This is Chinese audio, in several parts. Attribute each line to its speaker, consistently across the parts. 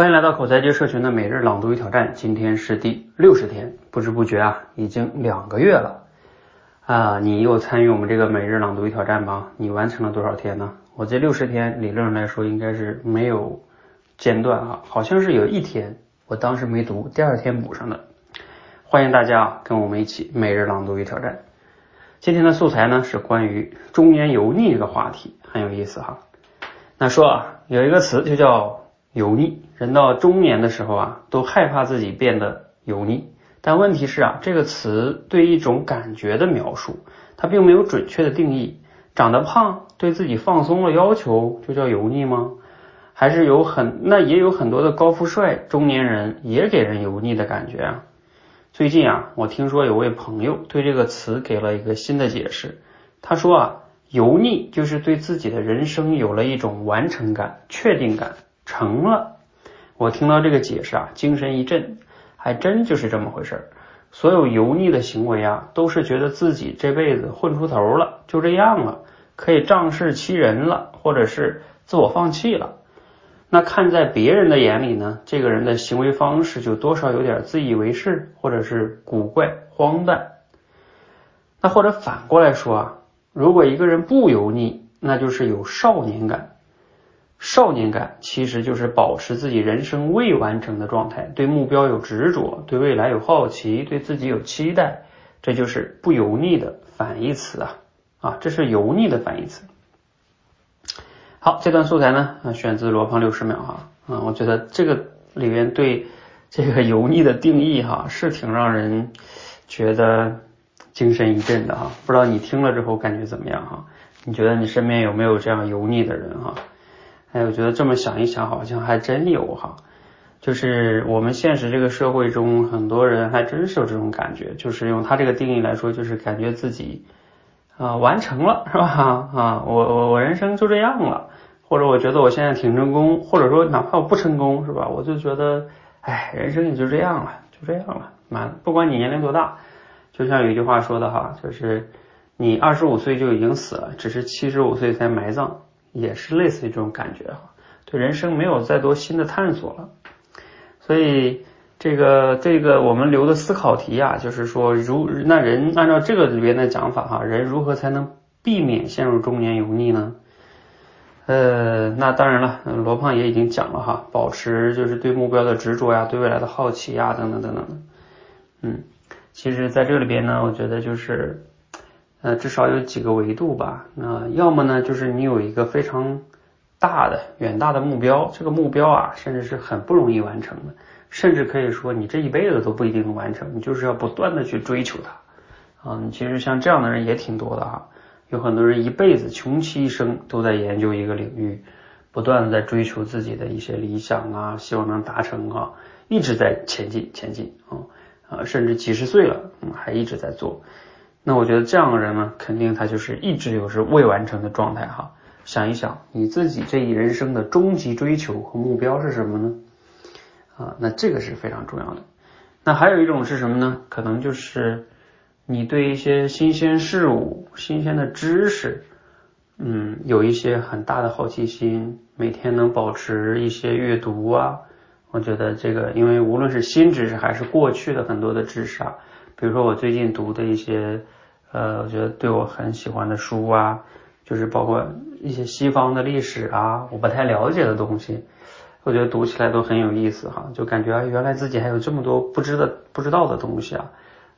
Speaker 1: 欢迎来到口才界社群的每日朗读与挑战，今天是第六十天，不知不觉啊，已经两个月了啊！你又参与我们这个每日朗读与挑战吗？你完成了多少天呢？我这六十天理论上来说应该是没有间断啊，好像是有一天我当时没读，第二天补上的。欢迎大家跟我们一起每日朗读与挑战。今天的素材呢是关于中年油腻这个话题，很有意思哈。那说啊，有一个词就叫。油腻，人到中年的时候啊，都害怕自己变得油腻。但问题是啊，这个词对一种感觉的描述，它并没有准确的定义。长得胖，对自己放松了要求，就叫油腻吗？还是有很那也有很多的高富帅中年人也给人油腻的感觉啊？最近啊，我听说有位朋友对这个词给了一个新的解释。他说啊，油腻就是对自己的人生有了一种完成感、确定感。成了，我听到这个解释啊，精神一振，还真就是这么回事儿。所有油腻的行为啊，都是觉得自己这辈子混出头了，就这样了，可以仗势欺人了，或者是自我放弃了。那看在别人的眼里呢，这个人的行为方式就多少有点自以为是，或者是古怪荒诞。那或者反过来说啊，如果一个人不油腻，那就是有少年感。少年感其实就是保持自己人生未完成的状态，对目标有执着，对未来有好奇，对自己有期待，这就是不油腻的反义词啊啊，这是油腻的反义词。好，这段素材呢啊选自罗胖六十秒哈啊，我觉得这个里面对这个油腻的定义哈是挺让人觉得精神一振的哈，不知道你听了之后感觉怎么样哈？你觉得你身边有没有这样油腻的人哈？哎，我觉得这么想一想，好像还真有哈。就是我们现实这个社会中，很多人还真是有这种感觉。就是用他这个定义来说，就是感觉自己啊完成了，是吧？啊，我我我人生就这样了，或者我觉得我现在挺成功，或者说哪怕我不成功，是吧？我就觉得，哎，人生也就这样了，就这样了。满，不管你年龄多大，就像有一句话说的哈，就是你二十五岁就已经死了，只是七十五岁才埋葬。也是类似于这种感觉哈，对人生没有再多新的探索了，所以这个这个我们留的思考题啊，就是说如那人按照这个里边的讲法哈，人如何才能避免陷入中年油腻呢？呃，那当然了，罗胖也已经讲了哈，保持就是对目标的执着呀，对未来的好奇呀，等等等等的，嗯，其实在这里边呢，我觉得就是。呃，至少有几个维度吧。那要么呢，就是你有一个非常大的、远大的目标，这个目标啊，甚至是很不容易完成的，甚至可以说你这一辈子都不一定能完成。你就是要不断的去追求它啊。其实像这样的人也挺多的哈，有很多人一辈子穷其一生都在研究一个领域，不断的在追求自己的一些理想啊，希望能达成啊，一直在前进前进啊啊，甚至几十岁了，嗯，还一直在做。那我觉得这样的人呢，肯定他就是一直有是未完成的状态哈。想一想你自己这一人生的终极追求和目标是什么呢？啊，那这个是非常重要的。那还有一种是什么呢？可能就是你对一些新鲜事物、新鲜的知识，嗯，有一些很大的好奇心，每天能保持一些阅读啊。我觉得这个，因为无论是新知识还是过去的很多的知识啊。比如说我最近读的一些，呃，我觉得对我很喜欢的书啊，就是包括一些西方的历史啊，我不太了解的东西，我觉得读起来都很有意思哈，就感觉原来自己还有这么多不知的不知道的东西啊，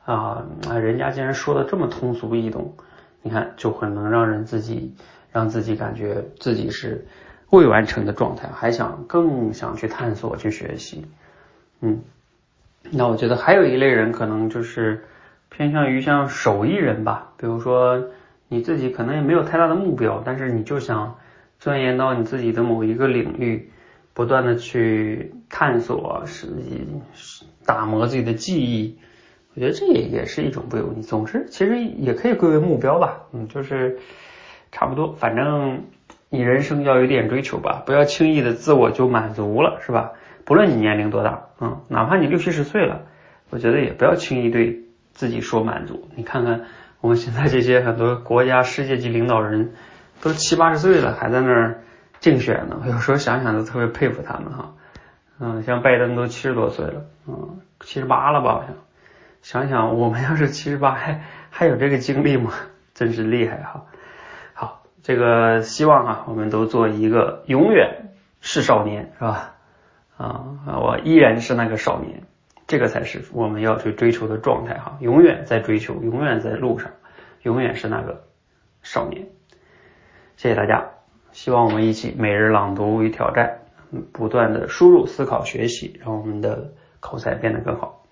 Speaker 1: 啊，人家竟然说的这么通俗易懂，你看就很能让人自己让自己感觉自己是未完成的状态，还想更想去探索去学习，嗯。那我觉得还有一类人可能就是偏向于像手艺人吧，比如说你自己可能也没有太大的目标，但是你就想钻研到你自己的某一个领域，不断的去探索，是打磨自己的技艺。我觉得这也也是一种不油腻，总之其实也可以归为目标吧，嗯，就是差不多，反正你人生要有点追求吧，不要轻易的自我就满足了，是吧？不论你年龄多大，嗯，哪怕你六七十岁了，我觉得也不要轻易对自己说满足。你看看我们现在这些很多国家世界级领导人，都七八十岁了还在那儿竞选呢。有时候想想都特别佩服他们哈。嗯，像拜登都七十多岁了，嗯，七十八了吧好像。想想我们要是七十八还还有这个精力吗？真是厉害哈。好，这个希望啊，我们都做一个永远是少年，是吧？啊，我依然是那个少年，这个才是我们要去追求的状态哈。永远在追求，永远在路上，永远是那个少年。谢谢大家，希望我们一起每日朗读与挑战，不断的输入、思考、学习，让我们的口才变得更好。